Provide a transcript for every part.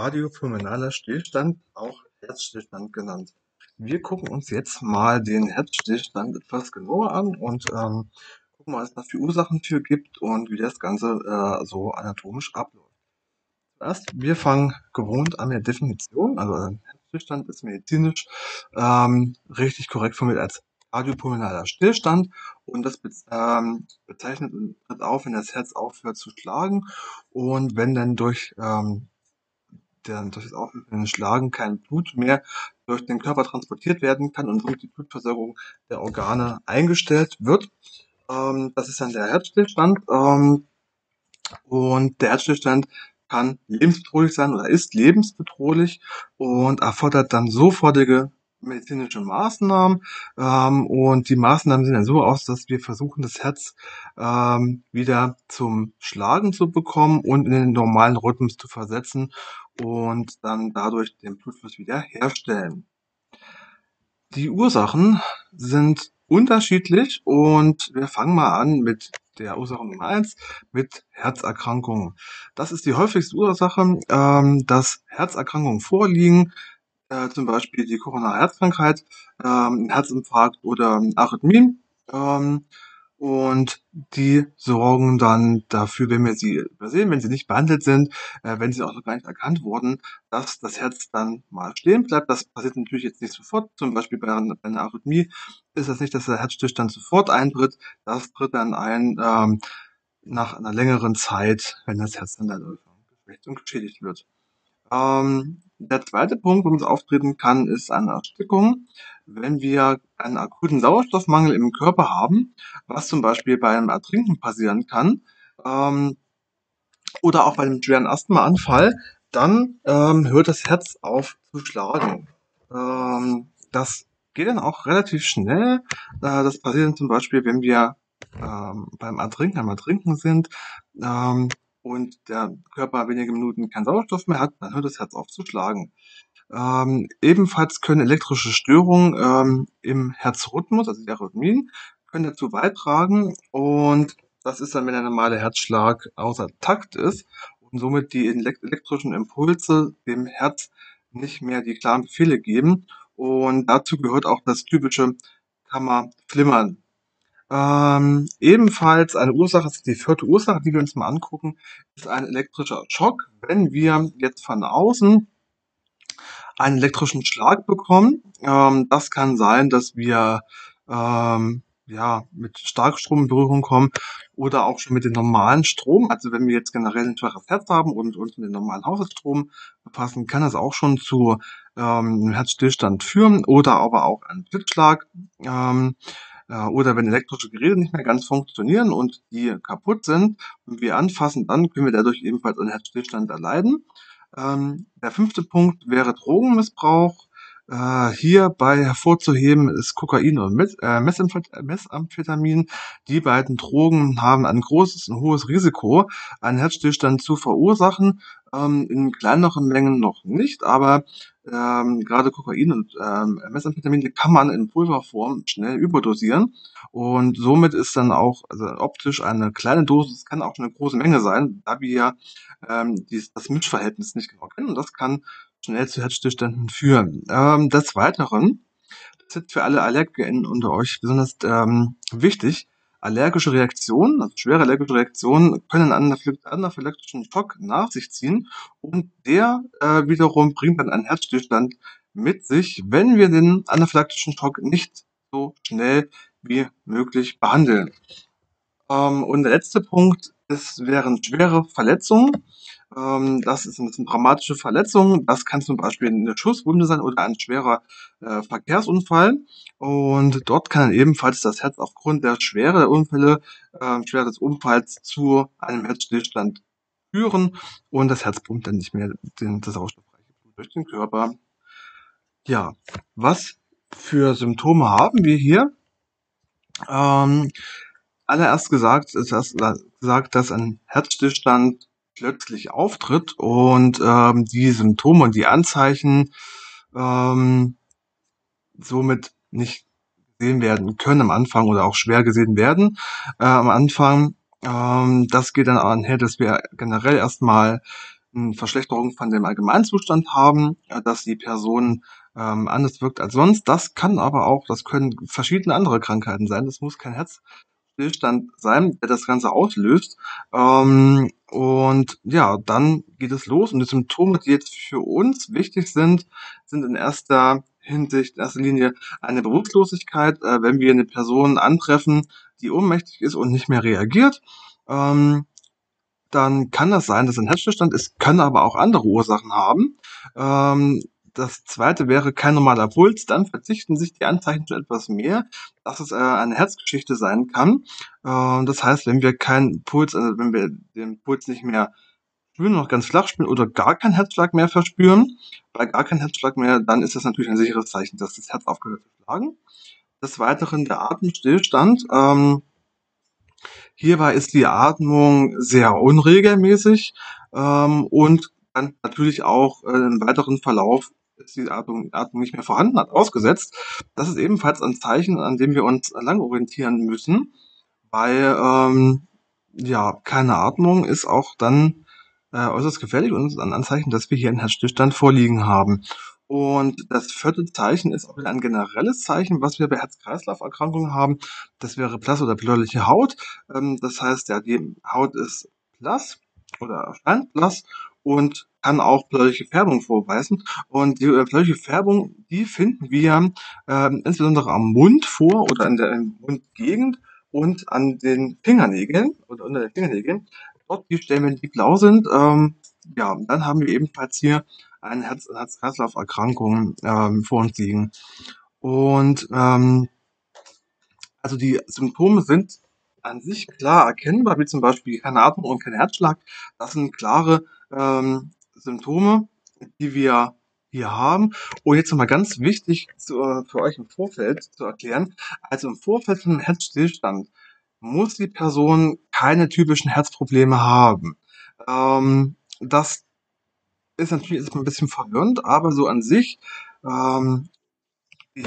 Kardiopulmonaler Stillstand, auch Herzstillstand genannt. Wir gucken uns jetzt mal den Herzstillstand etwas genauer an und ähm, gucken mal, was es da für Ursachen für gibt und wie das Ganze äh, so anatomisch abläuft. Zuerst, wir fangen gewohnt an der Definition. Also Herzstillstand ist medizinisch ähm, richtig korrekt formuliert als kardiopulmonaler Stillstand und das ähm, bezeichnet und tritt auf, wenn das Herz aufhört zu schlagen und wenn dann durch ähm, der durch das Aufhören Schlagen kein Blut mehr durch den Körper transportiert werden kann und somit die Blutversorgung der Organe eingestellt wird. Ähm, das ist dann der Herzstillstand. Ähm, und der Herzstillstand kann lebensbedrohlich sein oder ist lebensbedrohlich und erfordert dann sofortige medizinische Maßnahmen. Ähm, und die Maßnahmen sehen dann so aus, dass wir versuchen, das Herz ähm, wieder zum Schlagen zu bekommen und in den normalen Rhythmus zu versetzen und dann dadurch den Blutfluss wieder herstellen. Die Ursachen sind unterschiedlich und wir fangen mal an mit der Ursache Nummer eins mit Herzerkrankungen. Das ist die häufigste Ursache, ähm, dass Herzerkrankungen vorliegen, äh, zum Beispiel die koronare Herzkrankheit, ähm, Herzinfarkt oder Arrhythmien. Ähm, und die sorgen dann dafür, wenn wir sie übersehen, wenn sie nicht behandelt sind, äh, wenn sie auch noch gar nicht erkannt wurden, dass das Herz dann mal stehen bleibt. Das passiert natürlich jetzt nicht sofort. Zum Beispiel bei einer, Arrhythmie ist das nicht, dass der Herzstillstand sofort eintritt. Das tritt dann ein ähm, nach einer längeren Zeit, wenn das Herz dann dadurch geschwächt und geschädigt wird. Ähm, der zweite Punkt, wo es auftreten kann, ist eine Erstickung. Wenn wir einen akuten Sauerstoffmangel im Körper haben, was zum Beispiel bei einem Ertrinken passieren kann, ähm, oder auch bei einem schweren Asthmaanfall, dann ähm, hört das Herz auf zu schlagen. Ähm, das geht dann auch relativ schnell. Äh, das passiert dann zum Beispiel, wenn wir ähm, beim Ertrinken, am Ertrinken sind, ähm, und der Körper wenige Minuten keinen Sauerstoff mehr hat, dann hört das Herz auf zu schlagen. Ähm, ebenfalls können elektrische Störungen ähm, im Herzrhythmus, also die Arrhythmien, können dazu beitragen und das ist dann, wenn der normale Herzschlag außer Takt ist und somit die elektrischen Impulse dem Herz nicht mehr die klaren Befehle geben. Und dazu gehört auch das typische Kammerflimmern. Ähm, ebenfalls eine Ursache, ist die vierte Ursache, die wir uns mal angucken, ist ein elektrischer Schock. Wenn wir jetzt von außen einen elektrischen Schlag bekommen, ähm, das kann sein, dass wir ähm, ja, mit Starkstrom in Berührung kommen oder auch schon mit dem normalen Strom. Also wenn wir jetzt generell ein schwaches Herz haben und uns mit dem normalen Haushaltsstrom befassen, kann das auch schon zu ähm, Herzstillstand führen oder aber auch einen Blitzschlag. Ähm, äh, oder wenn elektrische Geräte nicht mehr ganz funktionieren und die kaputt sind und wir anfassen, dann können wir dadurch ebenfalls einen Herzstillstand erleiden. Ähm, der fünfte Punkt wäre Drogenmissbrauch. Äh, hierbei hervorzuheben ist Kokain und äh, Methamphetamin. Die beiden Drogen haben ein großes und hohes Risiko, einen Herzstillstand zu verursachen. Ähm, in kleineren Mengen noch nicht, aber ähm, gerade Kokain und ähm, Methamphetamin, die kann man in Pulverform schnell überdosieren. Und somit ist dann auch also optisch eine kleine Dosis, kann auch eine große Menge sein, da wir ja ähm, dieses, das Mischverhältnis nicht genau kennen. Und das kann schnell zu Herzstillständen führen. Ähm, des Weiteren, das ist für alle AllergikerInnen unter euch besonders ähm, wichtig, allergische Reaktionen, also schwere allergische Reaktionen, können einen anaphylaktischen Schock nach sich ziehen und der äh, wiederum bringt dann einen Herzstillstand mit sich, wenn wir den anaphylaktischen Schock nicht so schnell wie möglich behandeln. Ähm, und der letzte Punkt ist, wären schwere Verletzungen. Ähm, das, ist, das sind dramatische Verletzungen. Das kann zum Beispiel eine Schusswunde sein oder ein schwerer äh, Verkehrsunfall. Und dort kann ebenfalls das Herz aufgrund der Schwere der Unfälle, äh, Schwere des Unfalls zu einem Herzstillstand führen und das Herz pumpt dann nicht mehr den, das sauerstoffreiche Blut durch den Körper. Ja, was für Symptome haben wir hier? Ähm, allererst gesagt, ist das gesagt, dass ein Herzstillstand plötzlich auftritt und ähm, die Symptome und die Anzeichen ähm, somit nicht gesehen werden können am Anfang oder auch schwer gesehen werden äh, am Anfang. Ähm, das geht dann einher, dass wir generell erstmal eine Verschlechterung von dem Allgemeinzustand haben, äh, dass die Person ähm, anders wirkt als sonst. Das kann aber auch, das können verschiedene andere Krankheiten sein. Das muss kein Herzstillstand sein, der das Ganze auslöst. Ähm, und ja, dann geht es los. Und die Symptome, die jetzt für uns wichtig sind, sind in erster Hinsicht, in erster Linie eine Bewusstlosigkeit, äh, wenn wir eine Person antreffen, die ohnmächtig ist und nicht mehr reagiert. Ähm, dann kann das sein, dass ein Herzstillstand ist, kann aber auch andere Ursachen haben. Ähm, das zweite wäre kein normaler Puls, dann verzichten sich die Anzeichen schon etwas mehr, dass es äh, eine Herzgeschichte sein kann. Äh, das heißt, wenn wir keinen Puls, also wenn wir den Puls nicht mehr spüren, noch ganz flach spüren oder gar keinen Herzschlag mehr verspüren, bei gar keinen Herzschlag mehr, dann ist das natürlich ein sicheres Zeichen, dass das Herz aufgehört zu schlagen. Des Weiteren der Atemstillstand. Ähm, hierbei ist die Atmung sehr unregelmäßig ähm, und dann natürlich auch äh, im weiteren Verlauf ist die Atmung, Atmung nicht mehr vorhanden, hat ausgesetzt. Das ist ebenfalls ein Zeichen, an dem wir uns lang orientieren müssen, weil ähm, ja keine Atmung ist auch dann äh, äußerst gefährlich und ist ein Anzeichen, dass wir hier einen Herzstillstand vorliegen haben. Und das vierte Zeichen ist auch wieder ein generelles Zeichen, was wir bei Herz-Kreislauf-Erkrankungen haben. Das wäre blass oder bläuliche Haut. Ähm, das heißt, ja, die Haut ist blass oder erscheint blass und kann auch bläuliche Färbung vorweisen. Und die äh, bläuliche Färbung, die finden wir ähm, insbesondere am Mund vor oder in der Mundgegend und an den Fingernägeln oder unter den Fingernägeln. Dort die Stellen, die blau sind, ähm, ja, dann haben wir ebenfalls hier eine Herz- Herz-Kreislauf-Erkrankung ähm, vor uns liegen. Und ähm, also die Symptome sind an sich klar erkennbar, wie zum Beispiel keine Atmung und kein Herzschlag. Das sind klare ähm, Symptome, die wir hier haben. Und jetzt nochmal ganz wichtig zu, äh, für euch im Vorfeld zu erklären. Also im Vorfeld von einem Herzstillstand muss die Person keine typischen Herzprobleme haben. Ähm, das ist natürlich ist ein bisschen verwirrend, aber so an sich ähm, die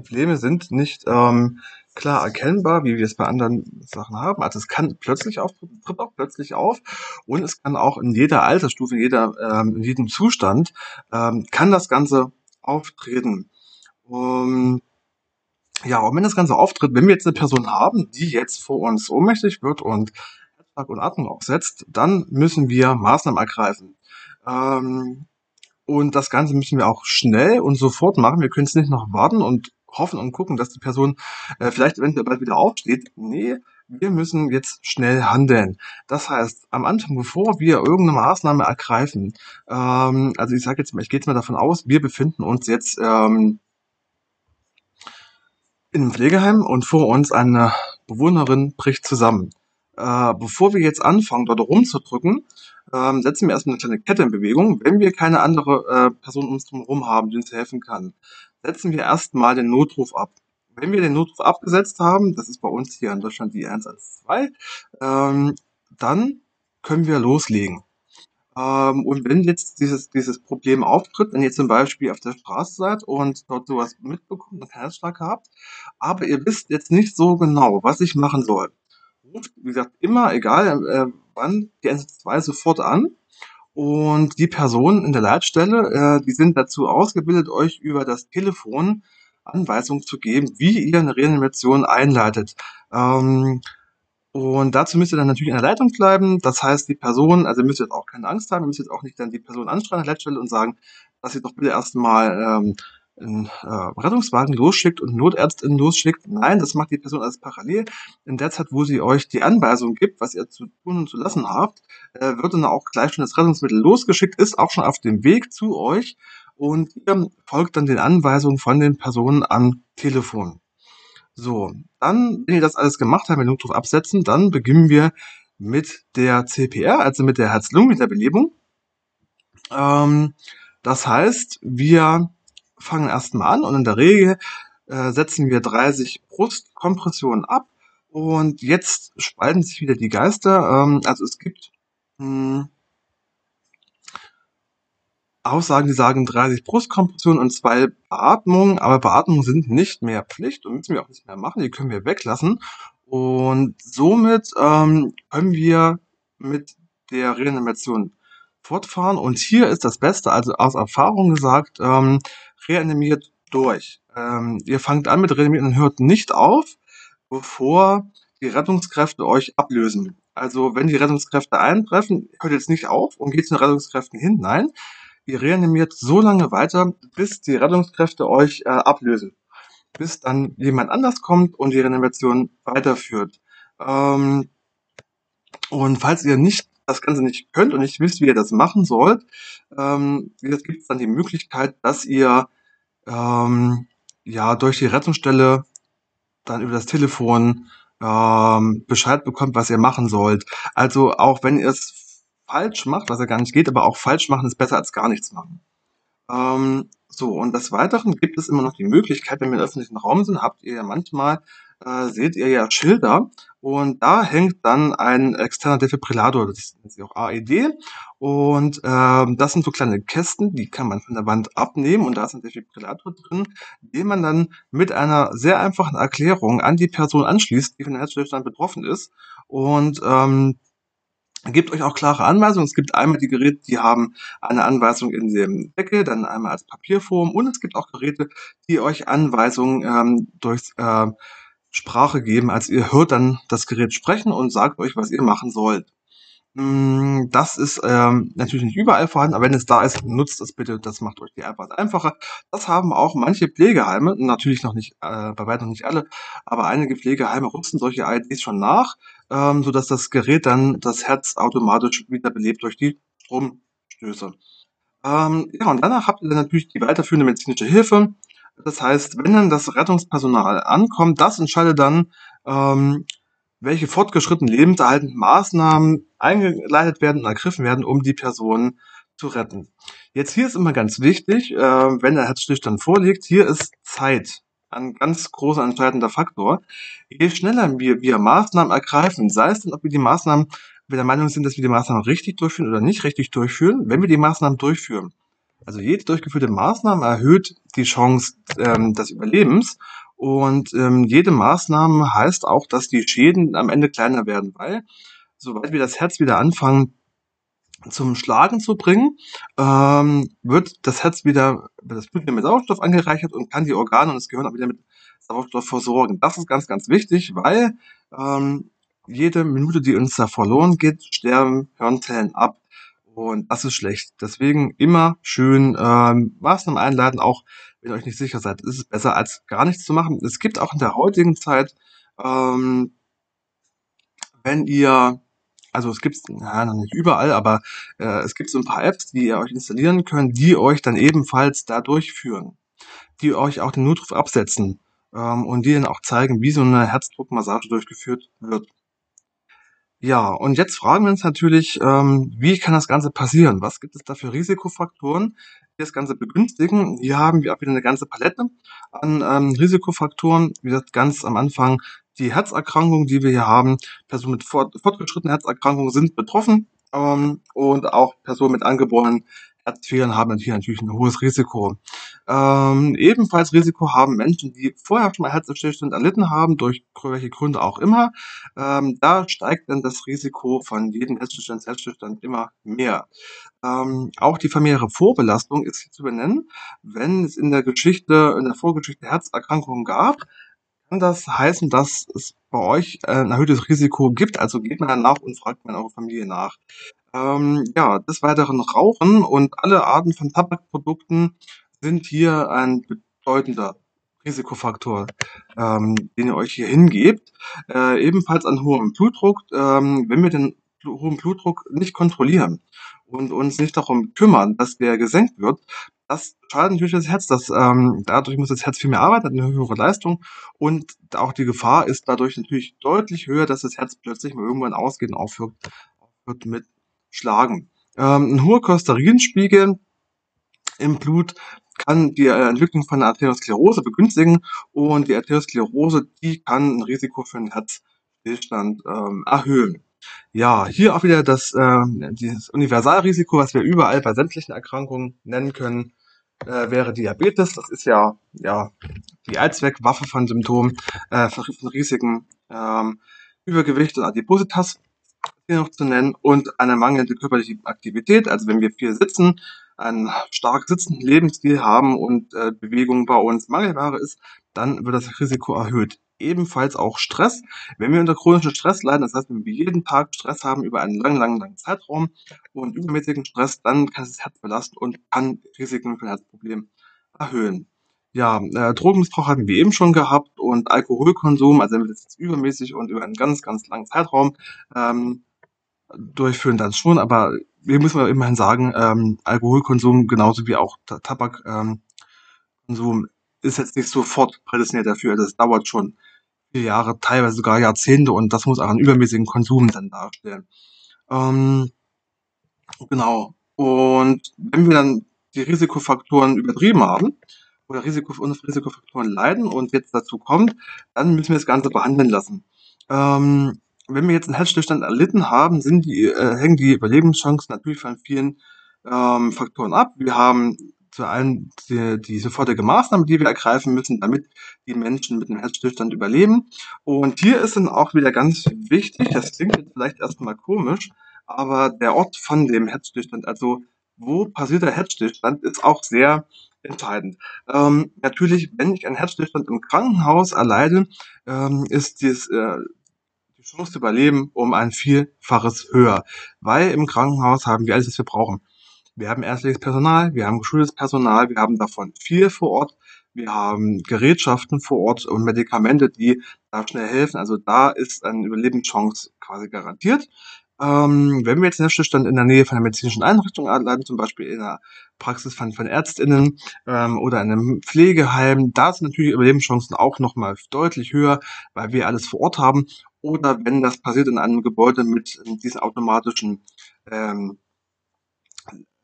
Herzprobleme sind nicht ähm, klar erkennbar, wie wir es bei anderen Sachen haben. Also es kann plötzlich auf, tritt auch plötzlich auf und es kann auch in jeder Altersstufe, in, jeder, ähm, in jedem Zustand, ähm, kann das Ganze auftreten. Um, ja, und wenn das Ganze auftritt, wenn wir jetzt eine Person haben, die jetzt vor uns ohnmächtig wird und Herzschlag und Atmung aufsetzt, dann müssen wir Maßnahmen ergreifen. Ähm, und das Ganze müssen wir auch schnell und sofort machen. Wir können es nicht noch warten und hoffen und gucken, dass die Person äh, vielleicht eventuell bald wieder aufsteht. Nee, wir müssen jetzt schnell handeln. Das heißt, am Anfang, bevor wir irgendeine Maßnahme ergreifen, ähm, also ich sage jetzt mal, ich gehe jetzt mal davon aus, wir befinden uns jetzt ähm, in einem Pflegeheim und vor uns eine Bewohnerin bricht zusammen. Äh, bevor wir jetzt anfangen, dort rumzudrücken, ähm, setzen wir erstmal eine kleine Kette in Bewegung, wenn wir keine andere äh, Person um uns herum haben, die uns helfen kann setzen wir erstmal den Notruf ab. Wenn wir den Notruf abgesetzt haben, das ist bei uns hier in Deutschland die 112, ähm, dann können wir loslegen. Ähm, und wenn jetzt dieses, dieses Problem auftritt, wenn ihr zum Beispiel auf der Straße seid und dort sowas mitbekommt und Herzschlag habt, aber ihr wisst jetzt nicht so genau, was ich machen soll, ruft, wie gesagt, immer, egal äh, wann, die 112 sofort an und die Personen in der Leitstelle, äh, die sind dazu ausgebildet, euch über das Telefon Anweisungen zu geben, wie ihr eine Reanimation einleitet. Ähm, und dazu müsst ihr dann natürlich in der Leitung bleiben. Das heißt, die Person, also ihr müsst jetzt auch keine Angst haben, ihr müsst jetzt auch nicht dann die Person anschreien an der Leitstelle und sagen, dass ihr doch bitte erstmal ähm, einen äh, Rettungswagen losschickt und Notärztin losschickt. Nein, das macht die Person alles parallel. In der Zeit, wo sie euch die Anweisung gibt, was ihr zu tun und zu lassen habt, äh, wird dann auch gleich schon das Rettungsmittel losgeschickt, ist auch schon auf dem Weg zu euch und ihr folgt dann den Anweisungen von den Personen am Telefon. So, dann, wenn ihr das alles gemacht habt, den Notruf absetzen, dann beginnen wir mit der CPR, also mit der Herz-Lungen-Wiederbelebung. Ähm, das heißt, wir fangen erstmal an und in der Regel äh, setzen wir 30 Brustkompressionen ab und jetzt spalten sich wieder die Geister. Ähm, also es gibt mh, hm, Aussagen, die sagen 30 Brustkompressionen und zwei Beatmungen, aber Beatmungen sind nicht mehr Pflicht und müssen wir auch nicht mehr machen, die können wir weglassen. Und somit ähm, können wir mit der Reanimation fortfahren. Und hier ist das Beste, also aus Erfahrung gesagt, ähm, reanimiert durch. Ähm, ihr fangt an mit Reanimieren und hört nicht auf, bevor die Rettungskräfte euch ablösen. Also wenn die Rettungskräfte eintreffen, hört jetzt nicht auf und geht zu den Rettungskräften hin. Nein, ihr reanimiert so lange weiter, bis die Rettungskräfte euch äh, ablösen. Bis dann jemand anders kommt und die Reanimation weiterführt. Ähm, und falls ihr nicht das Ganze nicht könnt und nicht wisst, wie ihr das machen sollt, ähm, gibt es dann die Möglichkeit, dass ihr ähm, ja durch die Rettungsstelle dann über das Telefon ähm, Bescheid bekommt, was ihr machen sollt. Also auch wenn ihr es falsch macht, was ja gar nicht geht, aber auch falsch machen ist besser als gar nichts machen. Ähm, so, und des Weiteren gibt es immer noch die Möglichkeit, wenn wir im öffentlichen Raum sind, habt ihr ja manchmal, äh, seht ihr ja Schilder und da hängt dann ein externer Defibrillator, das nennt sich auch AED. Und ähm, das sind so kleine Kästen, die kann man von der Wand abnehmen und da ist ein Defibrillator drin, den man dann mit einer sehr einfachen Erklärung an die Person anschließt, die von der Herzstillstand betroffen ist. Und ähm, gibt euch auch klare Anweisungen. Es gibt einmal die Geräte, die haben eine Anweisung in dem Deckel, dann einmal als Papierform und es gibt auch Geräte, die euch Anweisungen ähm, durch äh, Sprache geben. Also ihr hört dann das Gerät sprechen und sagt euch, was ihr machen sollt. Mm, das ist ähm, natürlich nicht überall vorhanden, aber wenn es da ist, nutzt es bitte. Das macht euch die Arbeit einfacher. Das haben auch manche Pflegeheime, natürlich noch nicht, äh, bei weitem nicht alle, aber einige Pflegeheime rüsten solche IDs schon nach, ähm, sodass das Gerät dann das Herz automatisch wiederbelebt durch die Stromstöße. Ähm, ja, und danach habt ihr dann natürlich die weiterführende medizinische Hilfe. Das heißt, wenn dann das Rettungspersonal ankommt, das entscheidet dann, ähm, welche fortgeschrittenen lebenserhaltenden Maßnahmen eingeleitet werden und ergriffen werden, um die Person zu retten. Jetzt hier ist immer ganz wichtig, äh, wenn der Herzstillstand vorliegt, hier ist Zeit ein ganz großer entscheidender Faktor. Je schneller wir, wir Maßnahmen ergreifen, sei es denn, ob wir die Maßnahmen, wir der Meinung sind, dass wir die Maßnahmen richtig durchführen oder nicht richtig durchführen, wenn wir die Maßnahmen durchführen, also jede durchgeführte Maßnahme erhöht die Chance ähm, des Überlebens und ähm, jede Maßnahme heißt auch, dass die Schäden am Ende kleiner werden, weil sobald wir das Herz wieder anfangen zum Schlagen zu bringen, ähm, wird das Herz wieder, das Blut wieder mit Sauerstoff angereichert und kann die Organe und das Gehirn auch wieder mit Sauerstoff versorgen. Das ist ganz, ganz wichtig, weil ähm, jede Minute, die uns da verloren geht, sterben Hirnzellen ab. Und das ist schlecht. Deswegen immer schön ähm, Maßnahmen einleiten, auch wenn ihr euch nicht sicher seid. Ist es besser als gar nichts zu machen. Es gibt auch in der heutigen Zeit, ähm, wenn ihr, also es gibt ja, noch nicht überall, aber äh, es gibt so ein paar Apps, die ihr euch installieren könnt, die euch dann ebenfalls da durchführen, die euch auch den Notruf absetzen ähm, und die dann auch zeigen, wie so eine Herzdruckmassage durchgeführt wird. Ja, und jetzt fragen wir uns natürlich, ähm, wie kann das Ganze passieren? Was gibt es da für Risikofaktoren, die das Ganze begünstigen? Hier haben wir auch wieder eine ganze Palette an ähm, Risikofaktoren. Wie gesagt, ganz am Anfang die Herzerkrankungen, die wir hier haben. Personen mit fort, fortgeschrittenen Herzerkrankungen sind betroffen ähm, und auch Personen mit angeborenen Herzfehlern haben hier natürlich ein hohes Risiko. Ähm, ebenfalls Risiko haben Menschen, die vorher schon mal Herzstillstand erlitten haben, durch welche Gründe auch immer. Ähm, da steigt dann das Risiko von jedem Herzstillstand, Herzstillstand immer mehr. Ähm, auch die familiäre Vorbelastung ist hier zu benennen. Wenn es in der Geschichte, in der Vorgeschichte Herzerkrankungen gab, kann das heißen, dass es bei euch ein erhöhtes Risiko gibt. Also geht man danach und fragt man eure Familie nach. Ähm, ja, des Weiteren Rauchen und alle Arten von Tabakprodukten sind hier ein bedeutender Risikofaktor, ähm, den ihr euch hier hingebt. Äh, ebenfalls an hohem Blutdruck. Ähm, wenn wir den hohen Blutdruck nicht kontrollieren und uns nicht darum kümmern, dass der gesenkt wird, das schadet natürlich das Herz. Das, ähm, dadurch muss das Herz viel mehr arbeiten, hat eine höhere Leistung und auch die Gefahr ist dadurch natürlich deutlich höher, dass das Herz plötzlich mal irgendwann ausgeht aufhört, aufhört mit Schlagen. Ähm, ein hoher Cholesterinspiegel im Blut kann die Entwicklung von einer Arteriosklerose begünstigen und die Arteriosklerose, die kann ein Risiko für einen Herzstillstand ähm, erhöhen. Ja, hier auch wieder das, äh, dieses Universalrisiko, was wir überall bei sämtlichen Erkrankungen nennen können, äh, wäre Diabetes. Das ist ja, ja die Allzweckwaffe von Symptomen, äh, von Risiken, ähm, Übergewicht und Adipositas. Hier noch zu nennen, und eine mangelnde körperliche Aktivität. Also wenn wir viel sitzen, einen stark sitzenden Lebensstil haben und äh, Bewegung bei uns Mangelware ist, dann wird das Risiko erhöht. Ebenfalls auch Stress. Wenn wir unter chronischen Stress leiden, das heißt, wenn wir jeden Tag Stress haben über einen langen, langen, langen Zeitraum und übermäßigen Stress, dann kann es das Herz belasten und kann Risiken für Herzproblemen erhöhen. Ja, äh, Drogenmissbrauch hatten wir eben schon gehabt und Alkoholkonsum, also wenn wir das jetzt übermäßig und über einen ganz, ganz langen Zeitraum ähm, durchführen, dann schon, aber wir müssen immerhin sagen, ähm, Alkoholkonsum genauso wie auch Tabakkonsum ähm, ist jetzt nicht sofort prädestiniert dafür. Das dauert schon vier Jahre, teilweise sogar Jahrzehnte und das muss auch einen übermäßigen Konsum dann darstellen. Ähm, genau. Und wenn wir dann die Risikofaktoren übertrieben haben oder Risiko, unter Risikofaktoren leiden und jetzt dazu kommt, dann müssen wir das Ganze behandeln lassen. Ähm, wenn wir jetzt einen Herzstillstand erlitten haben, die, äh, hängen die Überlebenschancen natürlich von vielen ähm, Faktoren ab. Wir haben zu einem die, die sofortige Maßnahme, die wir ergreifen müssen, damit die Menschen mit dem Herzstillstand überleben. Und hier ist dann auch wieder ganz wichtig, das klingt jetzt vielleicht erstmal komisch, aber der Ort von dem Herzstillstand, also wo passiert der Herzstillstand, ist auch sehr entscheidend. Ähm, natürlich, wenn ich einen Herzstillstand im Krankenhaus erleide, ähm, ist dies, äh, die Chance zu überleben um ein Vielfaches höher, weil im Krankenhaus haben wir alles, was wir brauchen. Wir haben ärztliches Personal, wir haben geschultes Personal, wir haben davon viel vor Ort, wir haben Gerätschaften vor Ort und Medikamente, die da schnell helfen. Also da ist eine Überlebenschance quasi garantiert. Ähm, wenn wir jetzt einen Stillstand in der Nähe von einer medizinischen Einrichtung anleiten, zum Beispiel in einer Praxis von, von ÄrztInnen ähm, oder in einem Pflegeheim, da sind natürlich Überlebenschancen auch nochmal deutlich höher, weil wir alles vor Ort haben. Oder wenn das passiert in einem Gebäude mit diesen automatischen ähm,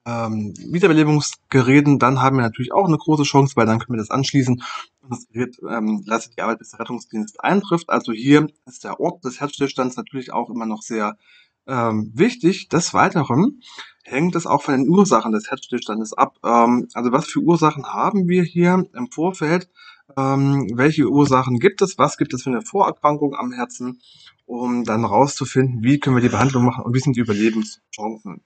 ähm, Wiederbelebungsgeräten, dann haben wir natürlich auch eine große Chance, weil dann können wir das anschließen und das Gerät ähm, leistet die Arbeit, bis der Rettungsdienst eintrifft. Also hier ist der Ort des Herzstillstands natürlich auch immer noch sehr ähm, wichtig. Des Weiteren hängt es auch von den Ursachen des Herzstillstandes ab. Ähm, also was für Ursachen haben wir hier im Vorfeld? Ähm, welche Ursachen gibt es? Was gibt es für eine Vorerkrankung am Herzen? Um dann rauszufinden, wie können wir die Behandlung machen und wie sind die Überlebenschancen.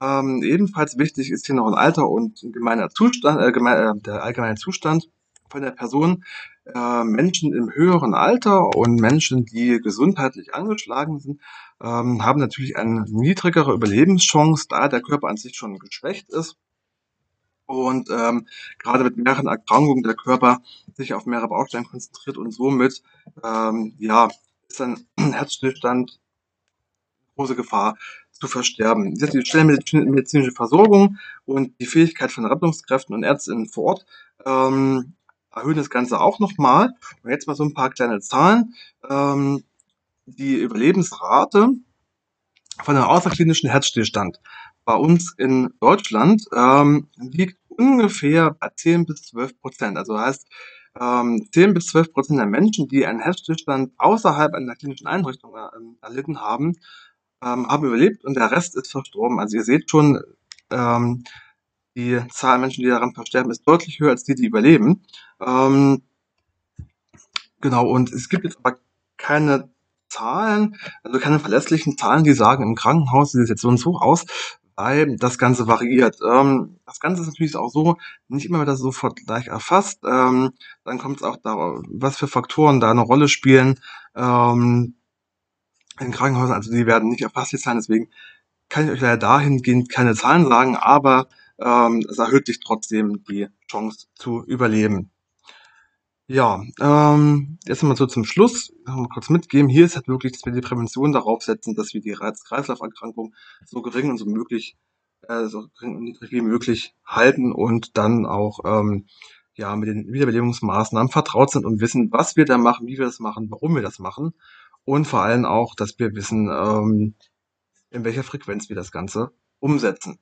Ähm, ebenfalls wichtig ist hier noch ein Alter und gemeiner Zustand, äh, geme äh, der allgemeine Zustand von der Person. Äh, Menschen im höheren Alter und Menschen, die gesundheitlich angeschlagen sind, ähm, haben natürlich eine niedrigere Überlebenschance, da der Körper an sich schon geschwächt ist. Und ähm, gerade mit mehreren Erkrankungen der Körper sich auf mehrere Bausteine konzentriert und somit ähm, ja, ist ein Herzstillstand große Gefahr zu versterben. Die schnellmedizinische Versorgung und die Fähigkeit von Rettungskräften und Ärztinnen vor Ort ähm, erhöhen das Ganze auch nochmal. Und jetzt mal so ein paar kleine Zahlen. Ähm, die Überlebensrate von einem außerklinischen Herzstillstand bei uns in Deutschland ähm, liegt ungefähr bei 10 bis 12 Prozent. Also heißt, ähm, 10 bis 12 Prozent der Menschen, die einen Herzstillstand außerhalb einer klinischen Einrichtung äh, erlitten haben, ähm, haben überlebt und der Rest ist verstorben. Also ihr seht schon, ähm, die Zahl Menschen, die daran versterben, ist deutlich höher als die, die überleben. Ähm, genau, und es gibt jetzt aber keine Zahlen, also keine verlässlichen Zahlen, die sagen, im Krankenhaus sieht es jetzt so und so aus, weil das Ganze variiert. Ähm, das Ganze ist natürlich auch so, nicht immer wird das sofort gleich erfasst. Ähm, dann kommt es auch darauf, was für Faktoren da eine Rolle spielen. Ähm, in Krankenhäusern, also die werden nicht erfasst jetzt sein, deswegen kann ich euch leider dahingehend keine Zahlen sagen, aber ähm, es erhöht sich trotzdem die Chance zu überleben. Ja, ähm, jetzt mal so zum Schluss, mal kurz mitgeben. Hier ist halt wirklich, dass wir die Prävention darauf setzen, dass wir die Herz-Kreislauf-Erkrankung so gering und so möglich, äh, so gering und niedrig wie möglich halten und dann auch ähm, ja mit den Wiederbelebungsmaßnahmen vertraut sind und wissen, was wir da machen, wie wir das machen, warum wir das machen und vor allem auch, dass wir wissen, ähm, in welcher Frequenz wir das Ganze umsetzen.